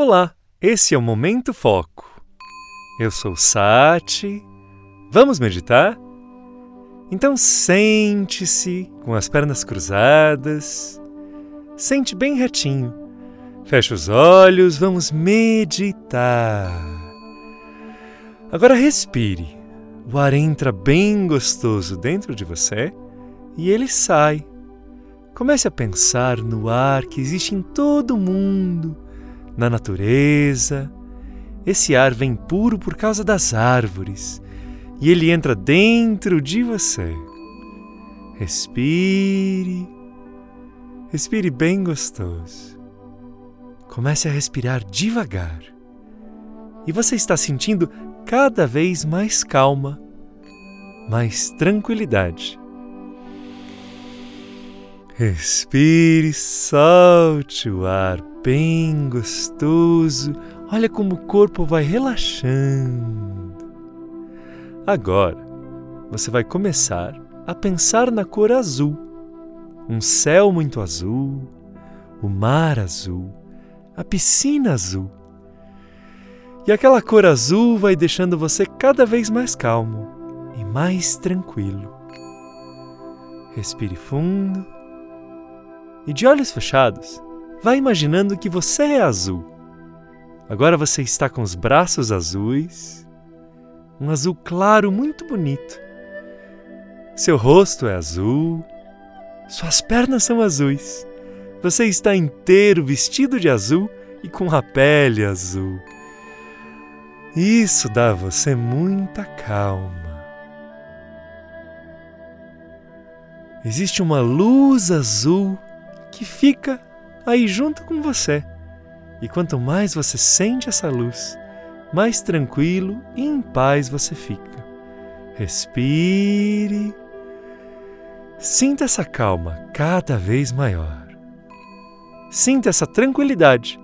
Olá, esse é o Momento Foco. Eu sou Sati. Vamos meditar? Então sente-se com as pernas cruzadas. Sente bem retinho. Feche os olhos, vamos meditar. Agora respire. O ar entra bem gostoso dentro de você e ele sai. Comece a pensar no ar que existe em todo o mundo na natureza. Esse ar vem puro por causa das árvores e ele entra dentro de você. Respire. Respire bem gostoso. Comece a respirar devagar. E você está sentindo cada vez mais calma, mais tranquilidade. Respire, solte o ar bem gostoso. Olha como o corpo vai relaxando. Agora, você vai começar a pensar na cor azul. Um céu muito azul, o mar azul, a piscina azul. E aquela cor azul vai deixando você cada vez mais calmo e mais tranquilo. Respire fundo e, de olhos fechados, Vá imaginando que você é azul. Agora você está com os braços azuis, um azul claro muito bonito. Seu rosto é azul, suas pernas são azuis. Você está inteiro vestido de azul e com a pele azul. Isso dá a você muita calma. Existe uma luz azul que fica aí junto com você. E quanto mais você sente essa luz, mais tranquilo e em paz você fica. Respire. Sinta essa calma cada vez maior. Sinta essa tranquilidade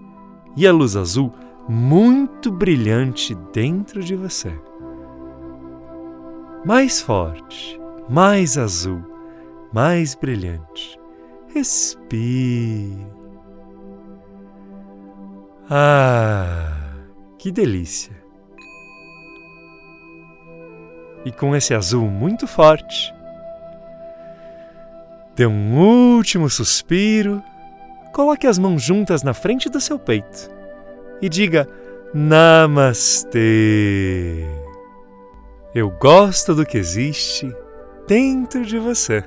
e a luz azul muito brilhante dentro de você. Mais forte, mais azul, mais brilhante. Respire. Ah, que delícia! E com esse azul muito forte, dê um último suspiro, coloque as mãos juntas na frente do seu peito e diga Namastê. Eu gosto do que existe dentro de você.